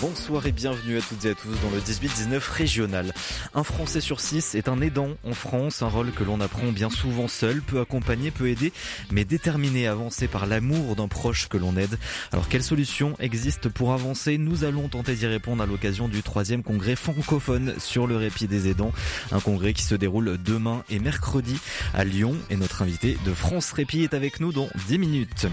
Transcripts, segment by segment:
Bonsoir et bienvenue à toutes et à tous dans le 18-19 régional. Un Français sur six est un aidant en France, un rôle que l'on apprend bien souvent seul, peut accompagner, peut aider, mais déterminé à avancer par l'amour d'un proche que l'on aide. Alors quelles solutions existent pour avancer? Nous allons tenter d'y répondre à l'occasion du troisième congrès francophone sur le répit des aidants. Un congrès qui se déroule demain et mercredi à Lyon et notre invité de France Répit est avec nous dans 10 minutes.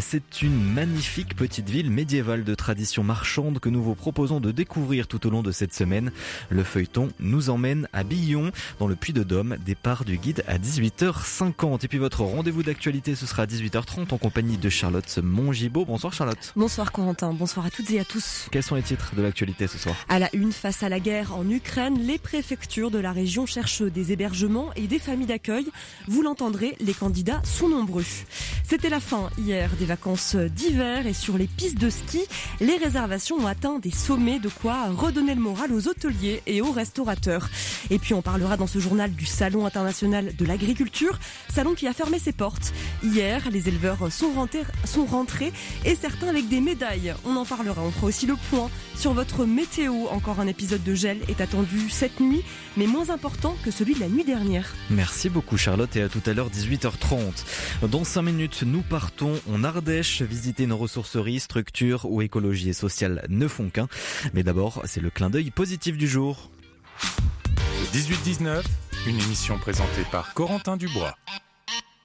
C'est une magnifique petite ville médiévale de tradition marchande que nous nous vous proposons de découvrir tout au long de cette semaine. Le feuilleton nous emmène à Billon, dans le Puy de Dôme, départ du guide à 18h50. Et puis votre rendez-vous d'actualité, ce sera à 18h30 en compagnie de Charlotte Mongibaud. Bonsoir Charlotte. Bonsoir Corentin, bonsoir à toutes et à tous. Quels sont les titres de l'actualité ce soir? À la une, face à la guerre en Ukraine, les préfectures de la région cherchent des hébergements et des familles d'accueil. Vous l'entendrez, les candidats sont nombreux. C'était la fin hier des vacances d'hiver et sur les pistes de ski, les réservations ont atteint des sommets, de quoi redonner le moral aux hôteliers et aux restaurateurs. Et puis on parlera dans ce journal du Salon international de l'agriculture, salon qui a fermé ses portes. Hier, les éleveurs sont rentrés, sont rentrés et certains avec des médailles. On en parlera, on fera aussi le point sur votre météo. Encore un épisode de gel est attendu cette nuit, mais moins important que celui de la nuit dernière. Merci beaucoup Charlotte et à tout à l'heure 18h30. Dans 5 minutes, nous partons en Ardèche visiter nos ressourceries, structures ou écologie et sociale ne font qu'un. Mais d'abord, c'est le clin d'œil positif du jour. 18-19, une émission présentée par Corentin Dubois.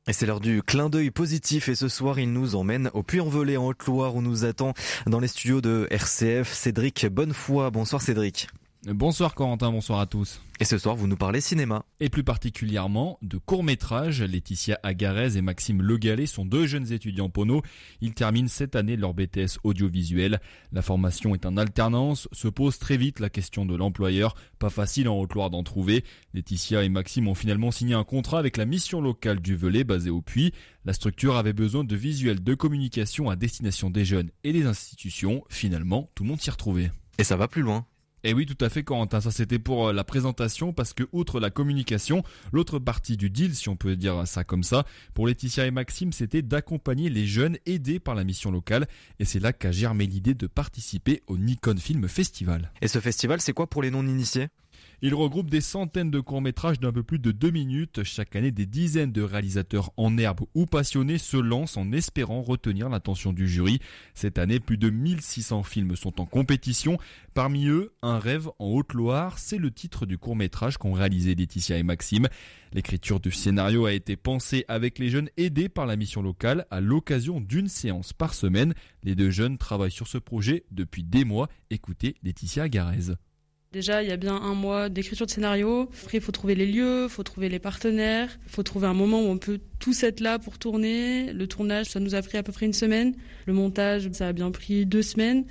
Et c'est l'heure du clin d'œil positif et ce soir il nous emmène au Puy-en-Velay en Haute-Loire où nous attend dans les studios de RCF Cédric Bonnefoy. Bonsoir Cédric. Bonsoir Corentin, bonsoir à tous. Et ce soir, vous nous parlez cinéma. Et plus particulièrement de courts-métrages. Laetitia Agarez et Maxime Legalet sont deux jeunes étudiants pono. Ils terminent cette année leur BTS audiovisuel. La formation est en alternance. Se pose très vite la question de l'employeur. Pas facile en Haute-Loire d'en trouver. Laetitia et Maxime ont finalement signé un contrat avec la mission locale du Velay basée au Puy. La structure avait besoin de visuels de communication à destination des jeunes et des institutions. Finalement, tout le monde s'y retrouvait. Et ça va plus loin. Et oui, tout à fait, Corentin. Ça, c'était pour euh, la présentation parce que, outre la communication, l'autre partie du deal, si on peut dire ça comme ça, pour Laetitia et Maxime, c'était d'accompagner les jeunes aidés par la mission locale. Et c'est là qu'a germé l'idée de participer au Nikon Film Festival. Et ce festival, c'est quoi pour les non-initiés? Il regroupe des centaines de courts-métrages d'un peu plus de deux minutes. Chaque année, des dizaines de réalisateurs en herbe ou passionnés se lancent en espérant retenir l'attention du jury. Cette année, plus de 1600 films sont en compétition. Parmi eux, Un rêve en Haute-Loire, c'est le titre du court-métrage qu'ont réalisé Laetitia et Maxime. L'écriture du scénario a été pensée avec les jeunes aidés par la mission locale à l'occasion d'une séance par semaine. Les deux jeunes travaillent sur ce projet depuis des mois. Écoutez Laetitia Garez. Déjà, il y a bien un mois d'écriture de scénario. Après, il faut trouver les lieux, il faut trouver les partenaires, il faut trouver un moment où on peut tous être là pour tourner. Le tournage, ça nous a pris à peu près une semaine. Le montage, ça a bien pris deux semaines.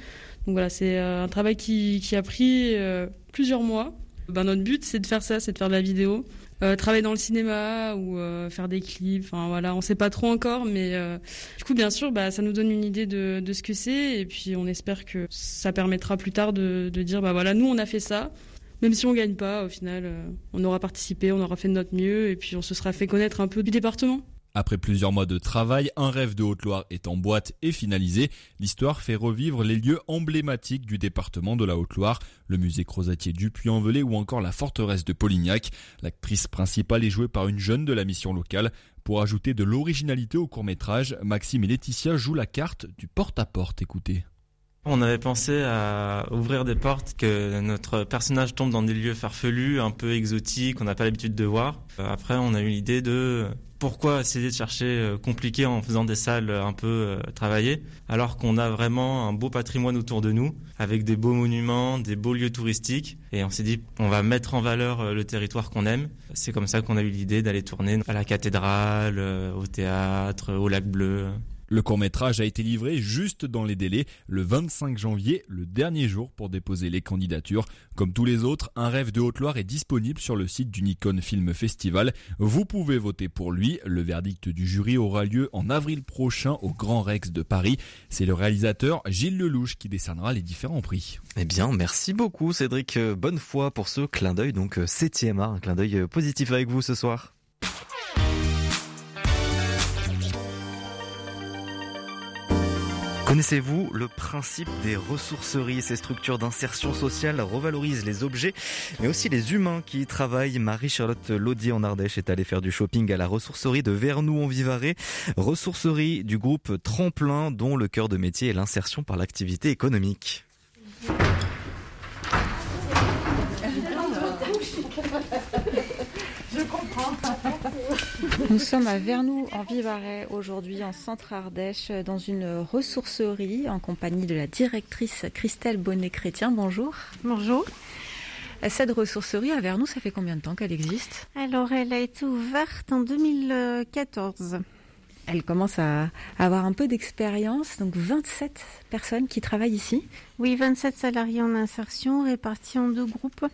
Donc voilà, c'est euh, un travail qui, a pris euh, plusieurs mois. Ben, notre but, c'est de faire ça, c'est de faire de la vidéo. Euh, travailler dans le cinéma ou euh, faire des clips. Enfin voilà, on sait pas trop encore, mais euh, du coup, bien sûr, bah, ça nous donne une idée de, ce que c'est, et puis on espère que ça permettra plus tard de, de dire, bah voilà, nous on a fait ça. Même si on gagne pas, au final, on aura participé, on aura fait de notre mieux, et puis on se sera fait connaître un peu du département. Après plusieurs mois de travail, un rêve de Haute-Loire est en boîte et finalisé. L'histoire fait revivre les lieux emblématiques du département de la Haute-Loire, le musée Crozatier du Puy-en-Velay ou encore la forteresse de Polignac. L'actrice principale est jouée par une jeune de la mission locale. Pour ajouter de l'originalité au court-métrage, Maxime et Laetitia jouent la carte du porte-à-porte. Écoutez. On avait pensé à ouvrir des portes, que notre personnage tombe dans des lieux farfelus, un peu exotiques, qu'on n'a pas l'habitude de voir. Après, on a eu l'idée de pourquoi essayer de chercher euh, compliqué en faisant des salles un peu euh, travaillées, alors qu'on a vraiment un beau patrimoine autour de nous, avec des beaux monuments, des beaux lieux touristiques. Et on s'est dit, on va mettre en valeur euh, le territoire qu'on aime. C'est comme ça qu'on a eu l'idée d'aller tourner à la cathédrale, au théâtre, au lac bleu. Le court-métrage a été livré juste dans les délais, le 25 janvier, le dernier jour pour déposer les candidatures. Comme tous les autres, Un rêve de Haute-Loire est disponible sur le site du Nikon Film Festival. Vous pouvez voter pour lui. Le verdict du jury aura lieu en avril prochain au Grand Rex de Paris. C'est le réalisateur Gilles Lelouch qui décernera les différents prix. Eh bien, merci beaucoup Cédric Bonnefoy pour ce clin d'œil, donc 7e art, un clin d'œil positif avec vous ce soir. Connaissez-vous le principe des ressourceries Ces structures d'insertion sociale revalorisent les objets, mais aussi les humains qui y travaillent? Marie-Charlotte Laudier en Ardèche est allée faire du shopping à la ressourcerie de Vernou en Vivarais, ressourcerie du groupe Tremplin dont le cœur de métier est l'insertion par l'activité économique. Nous sommes à Vernou en Vivarais aujourd'hui en centre Ardèche dans une ressourcerie en compagnie de la directrice Christelle Bonnet-Chrétien. Bonjour. Bonjour. Cette ressourcerie à Vernou, ça fait combien de temps qu'elle existe? Alors elle a été ouverte en 2014. Elle commence à avoir un peu d'expérience, donc 27 personnes qui travaillent ici. Oui, 27 salariés en insertion répartis en deux groupes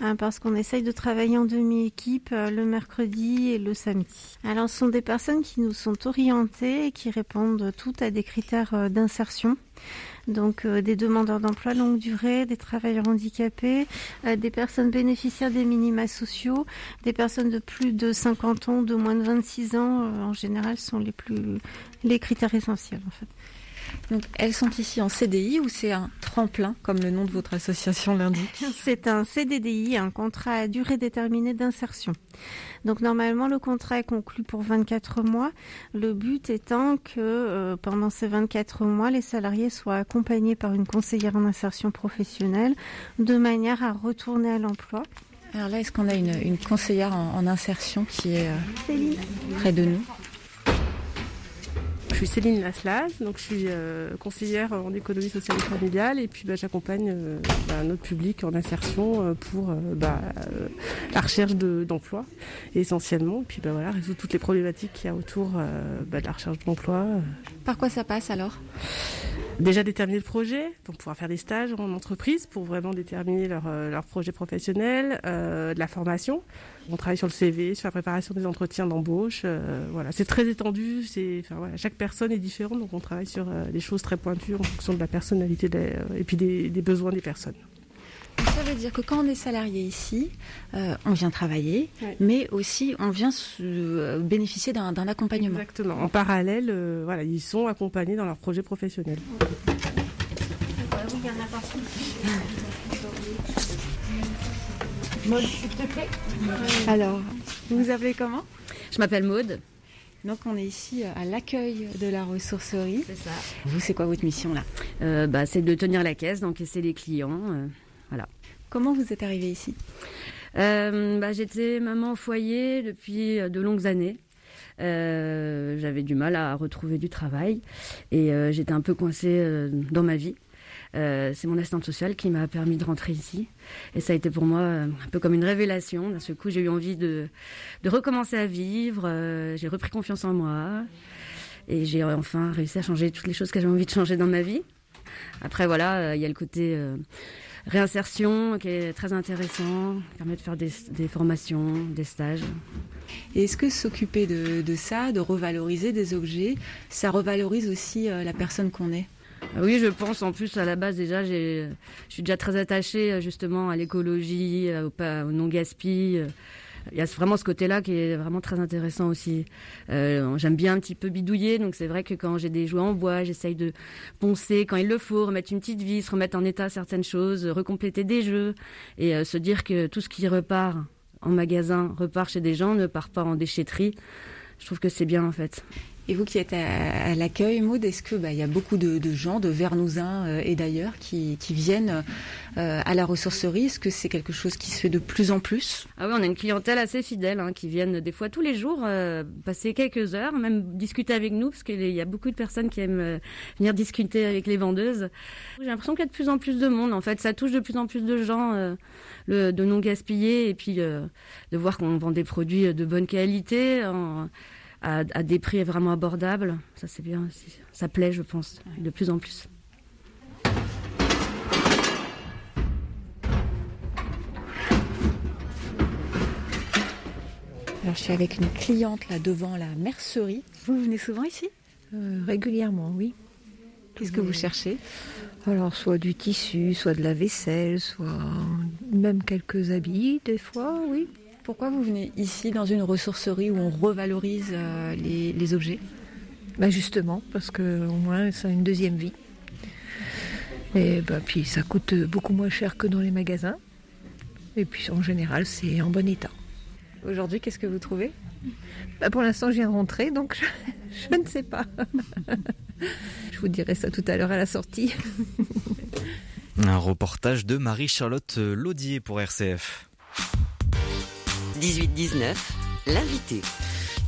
hein, parce qu'on essaye de travailler en demi-équipe euh, le mercredi et le samedi. Alors ce sont des personnes qui nous sont orientées et qui répondent toutes à des critères euh, d'insertion donc euh, des demandeurs d'emploi longue durée, des travailleurs handicapés, euh, des personnes bénéficiaires des minima sociaux, des personnes de plus de 50 ans, de moins de 26 ans, euh, en général, sont les plus les critères essentiels en fait. Donc, elles sont ici en CDI ou c'est un tremplin, comme le nom de votre association l'indique C'est un CDDI, un contrat à durée déterminée d'insertion. Donc, normalement, le contrat est conclu pour 24 mois. Le but étant que euh, pendant ces 24 mois, les salariés soient accompagnés par une conseillère en insertion professionnelle de manière à retourner à l'emploi. Alors là, est-ce qu'on a une, conseillère en, insertion qui est euh, près de nous? Suis Céline Laslas, donc je suis euh, conseillère en économie sociale et familiale et puis bah, j'accompagne euh, bah, notre public en insertion euh, pour bah, la recherche d'emploi essentiellement, et puis voilà, résoudre toutes les problématiques qu'il y a autour de la recherche d'emploi. Par quoi ça passe alors? Déjà déterminer le projet, pour pouvoir faire des stages en entreprise, pour vraiment déterminer leur, leur projet professionnel, de la formation. On travaille sur le CV, sur la préparation des entretiens d'embauche. Euh, voilà, c'est très étendu. C'est, enfin, voilà, chaque personne est différente, donc on travaille sur euh, des choses très pointues en fonction de la personnalité euh, et puis des, besoins des personnes. Ça veut dire que quand on est salarié ici, on vient travailler, mais aussi on vient bénéficier d'un, accompagnement. Exactement. En parallèle, voilà, ils sont accompagnés dans leur projet professionnel. Maud, s'il te plaît. Alors, vous vous appelez comment? Je m'appelle Maude. Donc on est ici à l'accueil de la ressourcerie. C'est ça. Vous, c'est quoi votre mission là? Euh, bah, C'est de tenir la caisse, d'encaisser les clients. Euh, voilà. Comment vous êtes arrivée ici? Euh, bah, J'étais maman au foyer depuis de longues années. J'avais du mal à retrouver du travail et j'étais un peu coincée dans ma vie. Euh, c'est mon assistante sociale qui m'a permis de rentrer ici. Et ça a été pour moi euh, un peu comme une révélation. D'un seul coup, j'ai eu envie de, recommencer à vivre. Euh, j'ai repris confiance en moi. Et j'ai enfin réussi à changer toutes les choses que j'avais envie de changer dans ma vie. Après, voilà, il y a le côté réinsertion qui est très intéressant, permet de faire des, formations, des stages. Et est-ce que s'occuper de, ça, de revaloriser des objets, ça revalorise aussi la personne qu'on est? Oui, je pense. En plus, à la base, déjà, je suis déjà très attachée justement à l'écologie, au, au non-gaspi. Il y a vraiment ce côté-là qui est vraiment très intéressant aussi. Euh, j'aime bien un petit peu bidouiller, donc c'est vrai que quand j'ai des jouets en bois, j'essaye de poncer quand il le faut, remettre une petite vis, remettre en état certaines choses, recompléter des jeux et euh, se dire que tout ce qui repart en magasin repart chez des gens, ne part pas en déchetterie. Je trouve que c'est bien en fait. Et vous qui êtes à, l'accueil, Maud, est-ce qu'il bah, y a beaucoup de, gens, de Vernousins euh, et d'ailleurs, qui, viennent euh, à la ressourcerie? Est-ce que c'est quelque chose qui se fait de plus en plus? Ah oui, on a une clientèle assez fidèle, hein, qui viennent des fois tous les jours, euh, passer quelques heures, même discuter avec nous, parce qu'il y a beaucoup de personnes qui aiment venir discuter avec les vendeuses. J'ai l'impression qu'il y a de plus en plus de monde, en fait. Ça touche de plus en plus de gens, le, de non gaspiller, et puis de voir qu'on vend des produits de bonne qualité. En, à, des prix vraiment abordables. Ça c'est bien, ça plaît, je pense, de plus en plus. Alors, je suis avec une cliente là devant la mercerie. Vous venez souvent ici? Euh, Régulièrement, oui. Qu'est-ce que vous cherchez? Alors, soit du tissu, soit de la vaisselle, soit même quelques habits, des fois, oui. Pourquoi vous venez ici dans une ressourcerie où on revalorise euh, les, objets? Bah Justement, parce que au moins ça a une deuxième vie. Et bah, puis ça coûte beaucoup moins cher que dans les magasins. Et puis en général, c'est en bon état. Aujourd'hui, qu'est-ce que vous trouvez? Bah, Pour l'instant, je viens de rentrer, donc je, ne sais pas. je vous dirai ça tout à l'heure à la sortie. Un reportage de Marie-Charlotte Laudier pour RCF. 18-19, l'invité.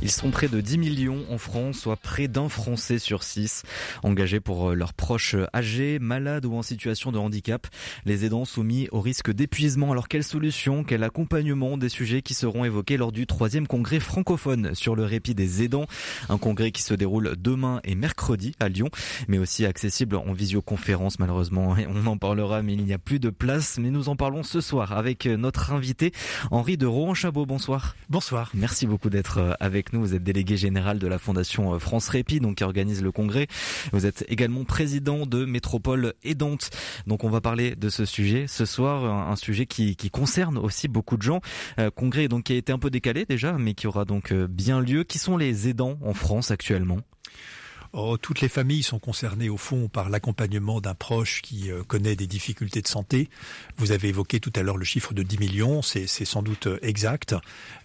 Ils sont près de 10 millions en France, soit près d'un Français sur 6, engagés pour euh, leurs proches âgés, malades ou en situation de handicap. Les aidants soumis au risque d'épuisement. Alors quelle solution, quel accompagnement? Des sujets qui seront évoqués lors du troisième congrès francophone sur le répit des aidants. Un congrès qui se déroule demain et mercredi à Lyon, mais aussi accessible en visioconférence malheureusement. On en parlera, mais il n'y a plus de place. Mais nous en parlons ce soir avec notre invité Henri de Rohan-Chabot. Bonsoir. Bonsoir. Merci beaucoup d'être euh, avec nous. Vous êtes délégué général de la Fondation euh, France Répit, donc qui organise le congrès. Vous êtes également président de Métropole Aidante. Donc on va parler de ce sujet ce soir, un sujet qui, concerne aussi beaucoup de gens. Euh, congrès donc qui a été un peu décalé déjà, mais qui aura donc euh, bien lieu. Qui sont les aidants en France actuellement? Oh, toutes les familles sont concernées au fond par l'accompagnement d'un proche qui euh, connaît des difficultés de santé. Vous avez évoqué tout à l'heure le chiffre de 10 millions, c'est sans doute euh, exact.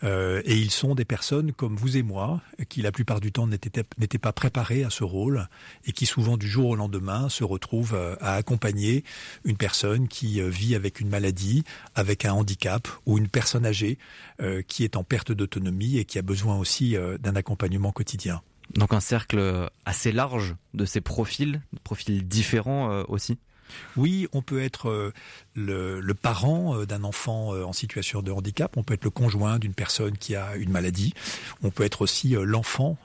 Euh, et ils sont des personnes comme vous et moi, qui la plupart du temps n'étaient pas préparés à ce rôle et qui souvent du jour au lendemain se retrouvent à accompagner une personne qui vit avec une maladie, avec un handicap ou une personne âgée qui est en perte d'autonomie et qui a besoin aussi d'un accompagnement quotidien. Donc un cercle assez large de ces profils, profils différents euh, aussi oui, on peut être euh, le, parent euh, d'un enfant en situation de handicap, on peut être le conjoint d'une personne qui a une maladie, on peut être aussi l'enfant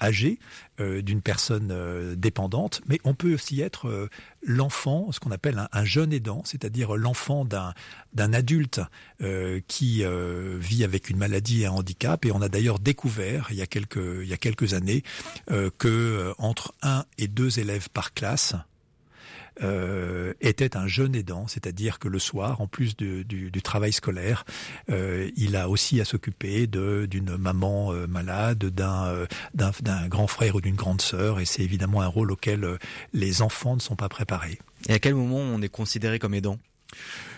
âgé d'une personne dépendante, mais on peut aussi être l'enfant, ce qu'on appelle un, jeune aidant, c'est-à-dire l'enfant d'un d'un adulte euh, qui euh, vit avec une maladie et un handicap. Et on a d'ailleurs découvert il y a quelques il y a quelques années euh, que entre un et deux élèves par classe euh, était un jeune aidant, c'est-à-dire que le soir, en plus du, du, travail scolaire, euh, il a aussi à s'occuper d'une maman euh, malade, d'un d'un grand frère ou d'une grande sœur, et c'est évidemment un rôle auquel les enfants ne sont pas préparés. Et à quel moment on est considéré comme aidant?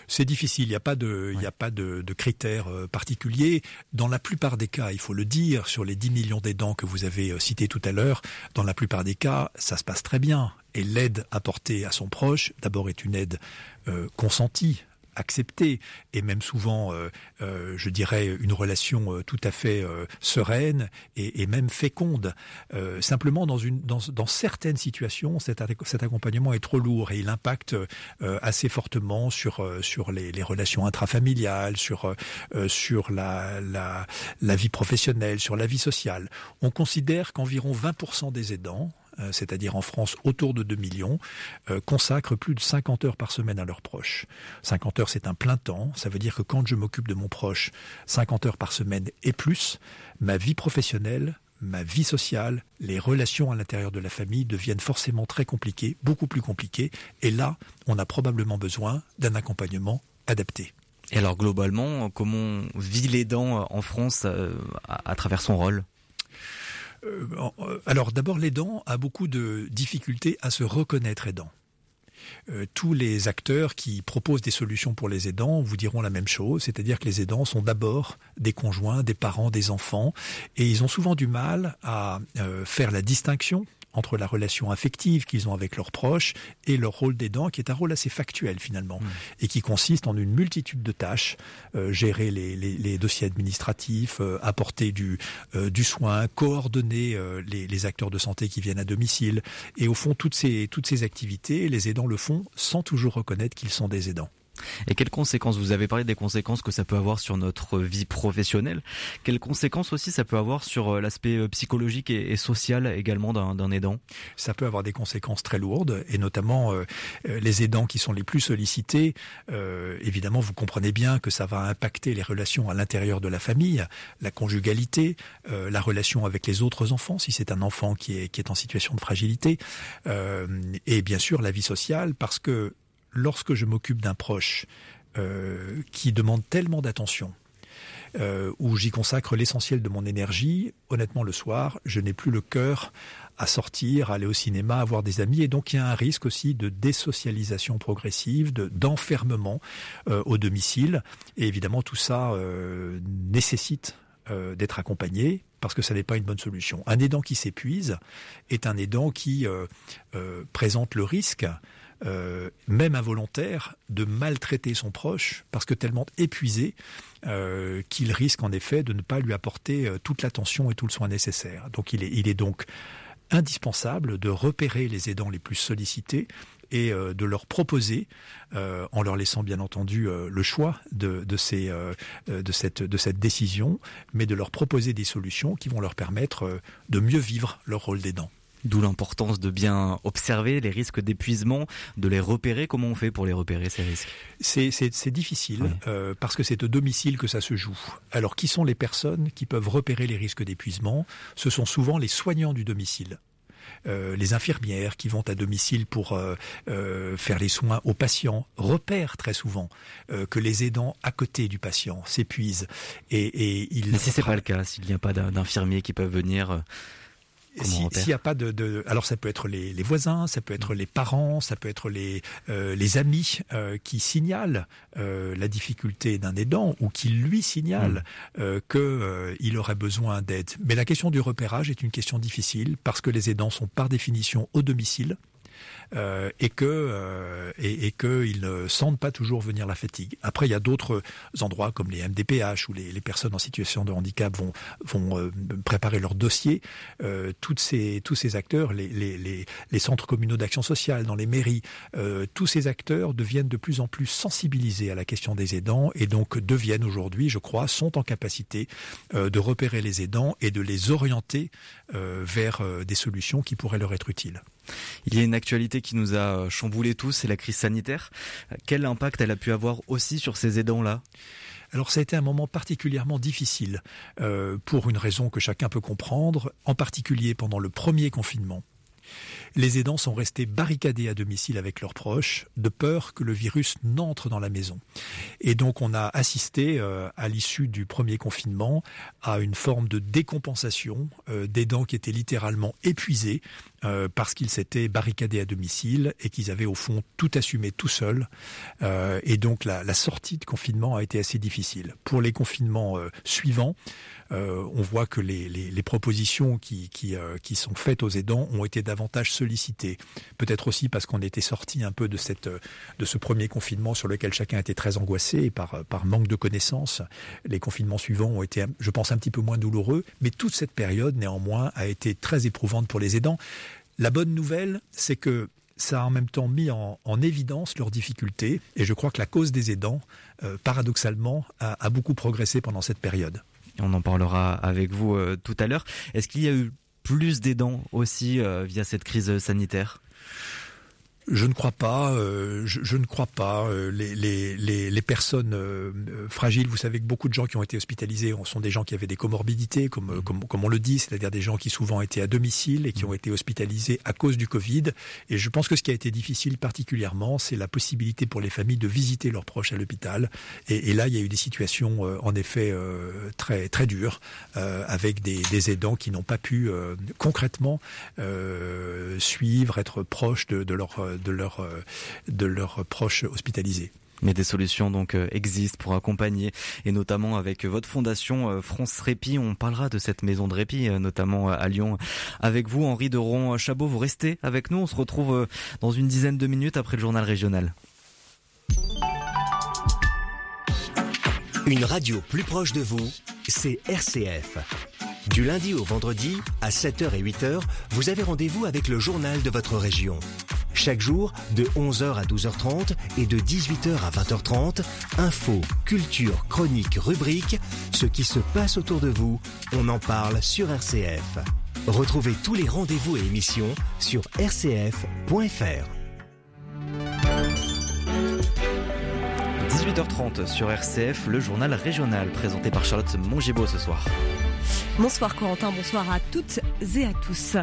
C'est difficile, il n'y a pas de, il a pas de, de, critères particuliers. Dans la plupart des cas, il faut le dire, sur les 10 millions d'aidants que vous avez cités tout à l'heure, dans la plupart des cas, ça se passe très bien. Et l'aide apportée à son proche, d'abord est une aide euh, consentie acceptée et même souvent, euh, euh, je dirais, une relation tout à fait sereine et, même féconde. simplement, dans, une, dans, dans certaines situations, cet, cet, accompagnement est trop lourd et il impacte assez fortement sur, sur les, les relations intrafamiliales, sur, sur la, la, la vie professionnelle, sur la vie sociale. On considère qu'environ 20% des aidants, euh, c'est-à-dire en France autour de 2 millions, euh, consacrent plus de 50 heures par semaine à leurs proches. 50 heures, c'est un plein temps. Ça veut dire que quand je m'occupe de mon proche 50 heures par semaine et plus, ma vie professionnelle, ma vie sociale, les relations à l'intérieur de la famille deviennent forcément très compliquées, beaucoup plus compliquées. Et là, on a probablement besoin d'un accompagnement adapté. Et alors globalement, comment vit l'aidant en France euh, à travers son rôle? Euh, euh, alors d'abord, l'aidant a beaucoup de difficultés à se reconnaître aidant. Euh, tous les acteurs qui proposent des solutions pour les aidants vous diront la même chose, c'est-à-dire que les aidants sont d'abord des conjoints, des parents, des enfants, et ils ont souvent du mal à faire la distinction entre la relation affective qu'ils ont avec leurs proches et leur rôle d'aidant, qui est un rôle assez factuel finalement, mmh. et qui consiste en une multitude de tâches, euh, gérer les, les, les, dossiers administratifs, euh, apporter du, euh, du soin, coordonner les, les, acteurs de santé qui viennent à domicile, et au fond toutes ces, toutes ces activités, les aidants le font sans toujours reconnaître qu'ils sont des aidants. Et quelles conséquences Vous avez parlé des conséquences que ça peut avoir sur notre vie professionnelle. Quelles conséquences aussi ça peut avoir sur euh, l'aspect euh, psychologique et, social également d'un aidant? Ça peut avoir des conséquences très lourdes, et notamment euh, les aidants qui sont les plus sollicités. évidemment, vous comprenez bien que ça va impacter les relations à l'intérieur de la famille, la conjugalité, la relation avec les autres enfants, si c'est un enfant qui est, qui est en situation de fragilité, et bien sûr la vie sociale, parce que lorsque je m'occupe d'un proche euh, qui demande tellement d'attention, euh, où j'y consacre l'essentiel de mon énergie, honnêtement le soir, je n'ai plus le cœur à sortir, à aller au cinéma, à voir des amis, et donc il y a un risque aussi de désocialisation progressive, de d'enfermement euh, au domicile, et évidemment tout ça nécessite d'être accompagné parce que ça n'est pas une bonne solution. Un aidant qui s'épuise est un aidant qui présente le risque euh, même involontaire, de maltraiter son proche parce que tellement épuisé euh, qu'il risque en effet de ne pas lui apporter euh, toute l'attention et tout le soin nécessaire. Donc il est, donc indispensable de repérer les aidants les plus sollicités et de leur proposer, en leur laissant bien entendu le choix de cette décision, mais de leur proposer des solutions qui vont leur permettre de mieux vivre leur rôle d'aidant. D'où l'importance de bien observer les risques d'épuisement, de les repérer. Comment on fait pour les repérer, ces risques? C'est difficile euh, parce que c'est au domicile que ça se joue. Alors, qui sont les personnes qui peuvent repérer les risques d'épuisement? Ce sont souvent les soignants du domicile. Euh, les infirmières qui vont à domicile pour euh, faire les soins aux patients repèrent très souvent que les aidants à côté du patient s'épuisent et, et ils. Mais si c'est pas le cas, s'il n'y a pas d'infirmiers qui peuvent venir s'il n'y a pas de, de, alors ça peut être les, les, voisins, ça peut être les parents, ça peut être les euh, les amis euh, qui signalent euh, la difficulté d'un aidant ou qui lui signalent mm. euh, que euh, il aurait besoin d'aide. Mais la question du repérage est une question difficile parce que les aidants sont par définition au domicile. Euh, et que euh, et, et qu'ils ne sentent pas toujours venir la fatigue. Après, il y a d'autres endroits comme les MDPH où les, les, personnes en situation de handicap vont vont euh, préparer leur dossier. toutes ces tous ces acteurs, les, les, les centres communaux d'action sociale dans les mairies, tous ces acteurs deviennent de plus en plus sensibilisés à la question des aidants et donc deviennent aujourd'hui, je crois, sont en capacité de repérer les aidants et de les orienter vers des solutions qui pourraient leur être utiles. Il y a une actualité qui nous a chamboulé tous, c'est la crise sanitaire. Quel impact elle a pu avoir aussi sur ces aidants-là? Alors ça a été un moment particulièrement difficile, euh, pour une raison que chacun peut comprendre, en particulier pendant le premier confinement. Les aidants sont restés barricadés à domicile avec leurs proches, de peur que le virus n'entre dans la maison. Et donc on a assisté, euh, à l'issue du premier confinement, à une forme de décompensation euh, d'aidants qui étaient littéralement épuisés euh, parce qu'ils s'étaient barricadés à domicile et qu'ils avaient au fond tout assumé tout seuls. et donc la, la, sortie de confinement a été assez difficile. Pour les confinements suivants, on voit que les, propositions euh, qui, sont faites aux aidants ont été davantage sollicitées. Peut-être aussi parce qu'on était sorti un peu de, de ce premier confinement sur lequel chacun était très angoissé par, manque de connaissances. Les confinements suivants ont été, je pense, un petit peu moins douloureux, mais toute cette période, néanmoins, a été très éprouvante pour les aidants. La bonne nouvelle, c'est que ça a en même temps mis en, en, évidence leurs difficultés, et je crois que la cause des aidants, euh, paradoxalement, a beaucoup progressé pendant cette période on en parlera avec vous euh, tout à l'heure. Est-ce qu'il y a eu plus d'aidants aussi euh, via cette crise sanitaire? Je ne crois pas. Euh, je, ne crois pas. Euh, les, les, les, personnes euh, fragiles, vous savez que beaucoup de gens qui ont été hospitalisés sont des gens qui avaient des comorbidités, comme, comme, comme on le dit, c'est-à-dire des gens qui souvent étaient à domicile et qui ont été hospitalisés à cause du Covid. Et je pense que ce qui a été difficile particulièrement, c'est la possibilité pour les familles de visiter leurs proches à l'hôpital. Et, et, là, il y a eu des situations en effet très très dures avec des, des, aidants qui n'ont pas pu concrètement suivre, être proches de, de leur de leurs euh, de leurs proches hospitalisés. Mais des solutions donc euh, existent pour accompagner et notamment avec votre fondation euh, France Répit, on parlera de cette maison de répit notamment à Lyon avec vous Henri de Ron Chabot, vous restez avec nous, on se retrouve dans une dizaine de minutes après le journal régional. Une radio plus proche de vous, c'est RCF. Du lundi au vendredi à 7h et 8h, vous avez rendez-vous avec le journal de votre région. Chaque jour, de 11h à 12h30 et de 18h à 20h30, info, culture, chronique, rubrique, ce qui se passe autour de vous, on en parle sur RCF. Retrouvez tous les rendez-vous et émissions sur rcf.fr. 18h30 sur RCF, le journal régional présenté par Charlotte Mongibaud ce soir. Bonsoir Corentin, bonsoir à toutes et à tous.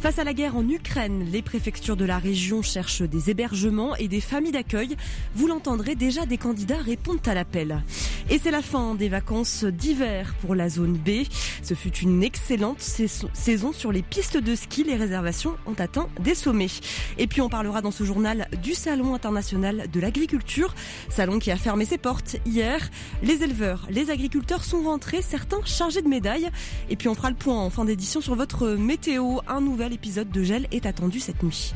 Face à la guerre en Ukraine, les préfectures de la région cherchent des hébergements et des familles d'accueil. Vous l'entendrez déjà, des candidats répondent à l'appel. Et c'est la fin des vacances d'hiver pour la zone B. Ce fut une excellente saison sur les pistes de ski. Les réservations ont atteint des sommets. Et puis on parlera dans ce journal du Salon international de l'agriculture, salon qui a fermé ses portes hier. Les éleveurs, les agriculteurs sont rentrés, certains chargés de médailles. Et puis on fera le point en fin d'édition sur votre météo. Un nouvel épisode de gel est attendu cette nuit.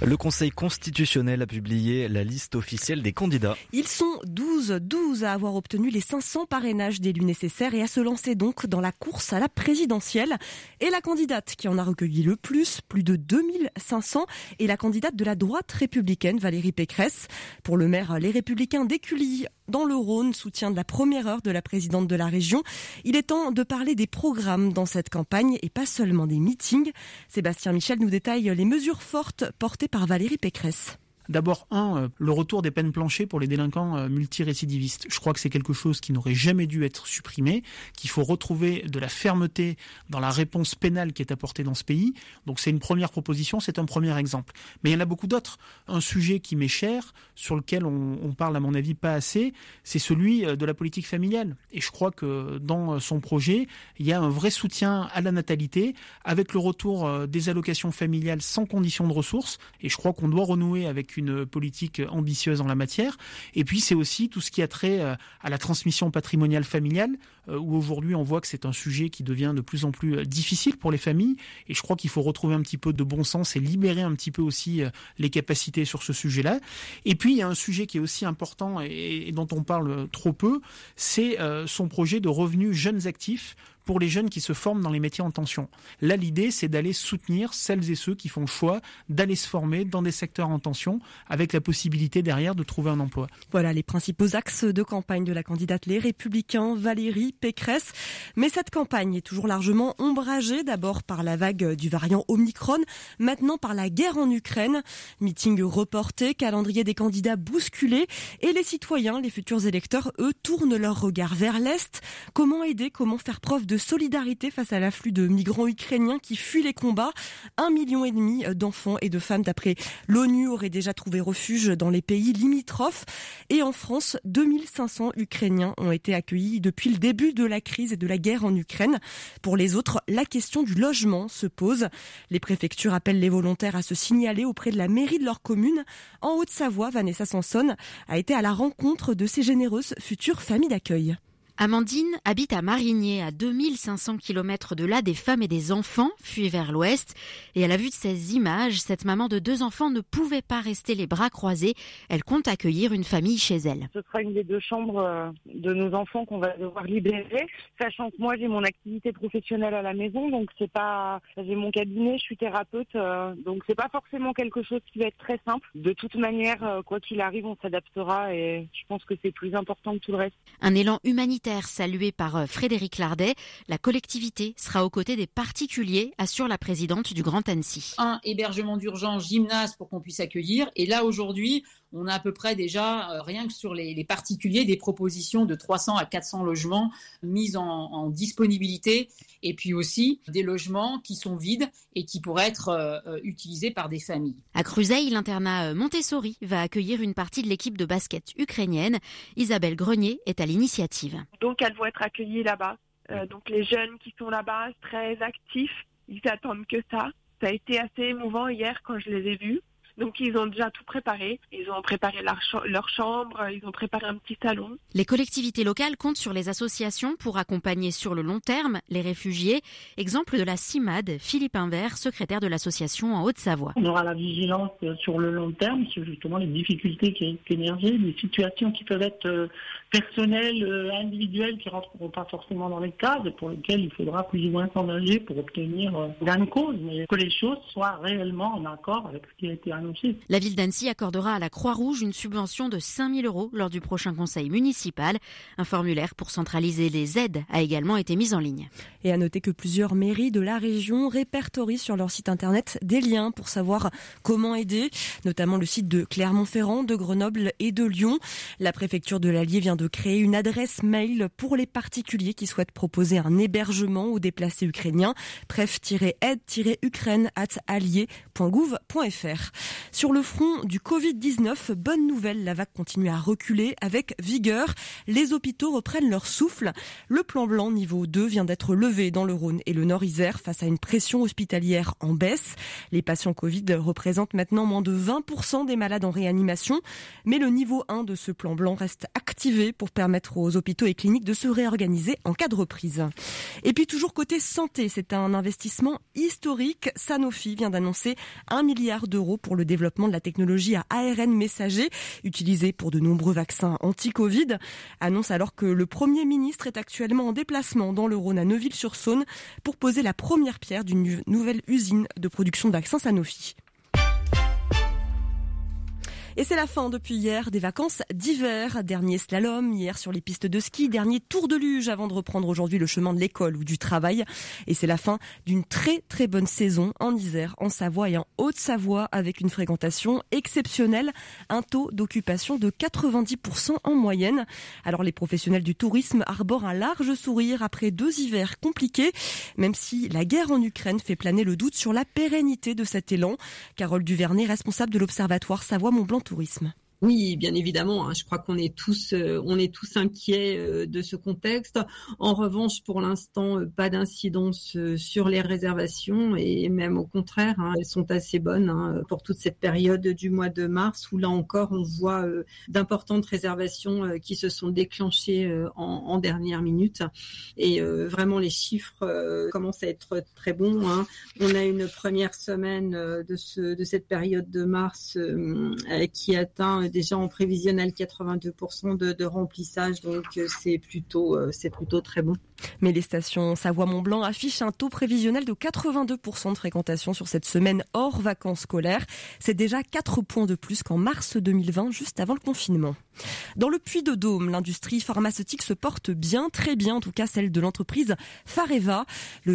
Le Conseil constitutionnel a publié la liste officielle des candidats. Ils sont 12, 12 à avoir obtenu les 500 parrainages d'élus nécessaires et à se lancer donc dans la course à la présidentielle. Et la candidate qui en a recueilli le plus, plus de 2500, est la candidate de la droite républicaine Valérie Pécresse. Pour le maire, les républicains d'Écully dans le Rhône, soutien de la première heure de la présidente de la région. Il est temps de parler des programmes dans cette campagne et pas seulement des meetings. Sébastien Michel nous détaille les mesures fortes portées par Valérie Pécresse. D'abord, un, euh, le retour des peines planchées pour les délinquants euh, multirécidivistes. Je crois que c'est quelque chose qui n'aurait jamais dû être supprimé, qu'il faut retrouver de la fermeté dans la réponse pénale qui est apportée dans ce pays. Donc c'est une première proposition, c'est un premier exemple. Mais il y en a beaucoup d'autres. Un sujet qui m'est cher, sur lequel on, on, parle à mon avis pas assez, c'est celui euh, de la politique familiale. Et je crois que dans son projet, il y a un vrai soutien à la natalité, avec le retour des allocations familiales sans condition de ressources. Et je crois qu'on doit renouer avec une politique ambitieuse en la matière. Et puis c'est aussi tout ce qui a trait euh, à la transmission patrimoniale familiale, euh, où aujourd'hui on voit que c'est un sujet qui devient de plus en plus euh, difficile pour les familles. Et je crois qu'il faut retrouver un petit peu de bon sens et libérer un petit peu aussi les capacités sur ce sujet-là. Et puis il y a un sujet qui est aussi important et, dont on parle trop peu, c'est son projet de revenus jeunes actifs pour les jeunes qui se forment dans les métiers en tension. Là, l'idée, c'est d'aller soutenir celles et ceux qui font le choix d'aller se former dans des secteurs en tension, avec la possibilité derrière de trouver un emploi. Voilà les principaux axes de campagne de la candidate Les Républicains, Valérie Pécresse. Mais cette campagne est toujours largement ombragée, d'abord par la vague du variant Omicron, maintenant par la guerre en Ukraine. Meeting reporté, calendrier des candidats bousculé, et les citoyens, les futurs électeurs, eux, tournent leur regard vers l'Est. Comment aider, comment faire preuve de solidarité face à l'afflux de migrants ukrainiens qui fuient les combats. Un million et demi d'enfants et de femmes, d'après l'ONU, auraient déjà trouvé refuge dans les pays limitrophes. Et en France, 2500 Ukrainiens ont été accueillis depuis le début de la crise et de la guerre en Ukraine. Pour les autres, la question du logement se pose. Les préfectures appellent les volontaires à se signaler auprès de la mairie de leur commune. En Haute-Savoie, Vanessa Sanson a été à la rencontre de ces généreuses futures familles d'accueil. Amandine habite à Marigné, à 2500 km de là. Des femmes et des enfants fuient vers l'ouest. Et à la vue de ces images, cette maman de deux enfants ne pouvait pas rester les bras croisés. Elle compte accueillir une famille chez elle. Ce sera une des deux chambres euh, de nos enfants qu'on va devoir libérer, sachant que moi j'ai mon activité professionnelle à la maison, donc c'est pas, j'ai mon cabinet, je suis thérapeute, euh, donc c'est pas forcément quelque chose qui va être très simple. De toute manière, euh, quoi qu'il arrive, on s'adaptera et je pense que c'est plus important que tout le reste. Un élan humanitaire salué par euh, Frédéric Lardet. La collectivité sera aux côtés des particuliers, assure la présidente du Grand Annecy. Un hébergement d'urgence, gymnase pour qu'on puisse accueillir. Et là, aujourd'hui, on a à peu près déjà, euh, rien que sur les, particuliers, des propositions de 300 à 400 logements mis en, disponibilité, et puis aussi des logements qui sont vides et qui pourraient être euh, euh, utilisés par des familles. À Cruzeil, l'internat Montessori va accueillir une partie de l'équipe de basket ukrainienne. Isabelle Grenier est à l'initiative. Donc elles vont être accueillies là-bas. donc les jeunes qui sont là-bas, très actifs, ils attendent que ça. Ça a été assez émouvant hier quand je les ai vus Donc ils ont déjà tout préparé. Ils ont préparé leur, leur chambre, ils ont préparé un petit salon. Les collectivités locales comptent sur les associations pour accompagner sur le long terme les réfugiés. Exemple de la CIMAD, Philippe Invert, secrétaire de l'association en Haute-Savoie. On aura la vigilance sur le long terme sur justement les difficultés qui d'émerger, des situations qui peuvent être personnelles, euh, individuelles, qui ne rentreront pas forcément dans les cases, pour lesquelles il faudra plus ou moins s'engager pour obtenir euh, gain de cause, mais que les choses soient réellement en accord avec ce qui a été annoncé. La ville d'Annecy accordera à la Croix-Rouge une subvention de 5 000 euros lors du prochain conseil municipal. Un formulaire pour centraliser les aides a également été mis en ligne. Et à noter que plusieurs mairies de la région répertorient sur leur site internet des liens pour savoir comment aider, notamment le site de Clermont-Ferrand, de Grenoble et de Lyon. La préfecture de l'Allier vient de créer une adresse mail pour les particuliers qui souhaitent proposer un hébergement aux déplacés ukrainiens. Bref-aide-ukraine at Sur le front du Covid-19, bonne nouvelle, la vague continue à reculer avec vigueur. Les hôpitaux reprennent leur souffle. Le plan blanc niveau 2 vient d'être levé dans le Rhône et le Nord-Isère face à une pression hospitalière en baisse. Les patients Covid représentent maintenant moins de 20% des malades en réanimation, mais le niveau 1 de ce plan blanc reste activé pour permettre aux hôpitaux et cliniques de se réorganiser en cas de reprise. Et puis toujours côté santé, c'est un investissement historique. Sanofi vient d'annoncer un milliard d'euros pour le développement de la technologie à ARN messager utilisée pour de nombreux vaccins anti-Covid. Annonce alors que le Premier ministre est actuellement en déplacement dans le Rhône à Neuville-sur-Saône pour poser la première pierre d'une nouvelle usine de production de vaccins Sanofi. Et c'est la fin depuis hier des vacances d'hiver. Dernier slalom hier sur les pistes de ski, dernier tour de luge avant de reprendre aujourd'hui le chemin de l'école ou du travail. Et c'est la fin d'une très très bonne saison en Isère, en Savoie et en Haute-Savoie avec une fréquentation exceptionnelle, un taux d'occupation de 90% en moyenne. Alors les professionnels du tourisme arborent un large sourire après deux hivers compliqués, même si la guerre en Ukraine fait planer le doute sur la pérennité de cet élan. Carole Duvernay, responsable de l'Observatoire Savoie-Mont-Blanc tourisme. Oui, bien évidemment. Hein. Je crois qu'on est tous, euh, inquiets euh, de ce contexte. En revanche, pour l'instant, euh, pas d'incidence sur les réservations et même au contraire, hein, elles sont assez bonnes hein, pour toute cette période du mois de mars où là encore, on voit d'importantes réservations qui se sont déclenchées en, dernière minute. Et vraiment, les chiffres commencent à être très bons. On a une première semaine de cette période de mars qui atteint déjà en prévisionnel 82% de, de, remplissage, donc euh, c'est plutôt, euh, c'est plutôt très bon. Mais les stations Savoie-Mont-Blanc affichent un taux prévisionnel de 82% de fréquentation sur cette semaine hors vacances scolaires. C'est déjà 4 points de plus qu'en mars 2020, juste avant le confinement. Dans le Puy de Dôme, l'industrie pharmaceutique se porte bien, très bien, en tout cas celle de l'entreprise Fareva. Le,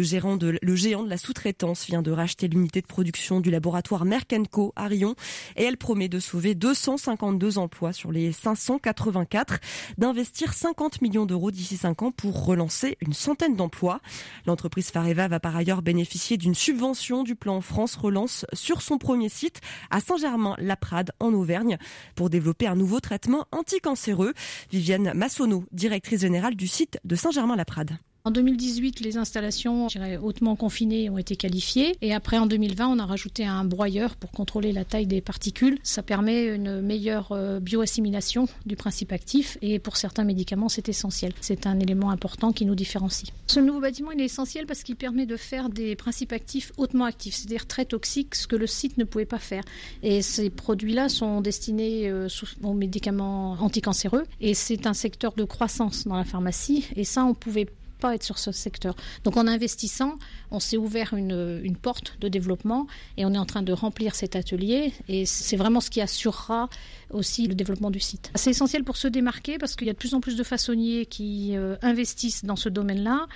le géant de la sous-traitance vient de racheter l'unité de production du laboratoire Merck Co à Rion et elle promet de sauver 252 emplois sur les 584, d'investir 50 millions d'euros d'ici 5 ans pour relancer une centaine d'emplois. L'entreprise Fareva va par ailleurs bénéficier d'une subvention du plan France Relance sur son premier site à Saint-Germain-Laprade en Auvergne pour développer un nouveau traitement anticancéreux. Viviane Massonneau, directrice générale du site de Saint-Germain-Laprade. En 2018, les installations hautement confinées ont été qualifiées et après en 2020, on a rajouté un broyeur pour contrôler la taille des particules. Ça permet une meilleure euh, bioassimilation du principe actif et pour certains médicaments, c'est essentiel. C'est un élément important qui nous différencie. Ce nouveau bâtiment, est essentiel parce qu'il permet de faire des principes actifs hautement actifs, c'est-à-dire très toxiques, ce que le site ne pouvait pas faire. Et ces produits-là sont destinés euh, aux médicaments anticancéreux et c'est un secteur de croissance dans la pharmacie et ça, on pouvait être sur ce secteur. Donc en investissant, on s'est ouvert une, une, porte de développement et on est en train de remplir cet atelier et c'est vraiment ce qui assurera aussi le développement du site. C'est essentiel pour se démarquer parce qu'il y a de plus en plus de façonniers qui euh, investissent dans ce domaine-là.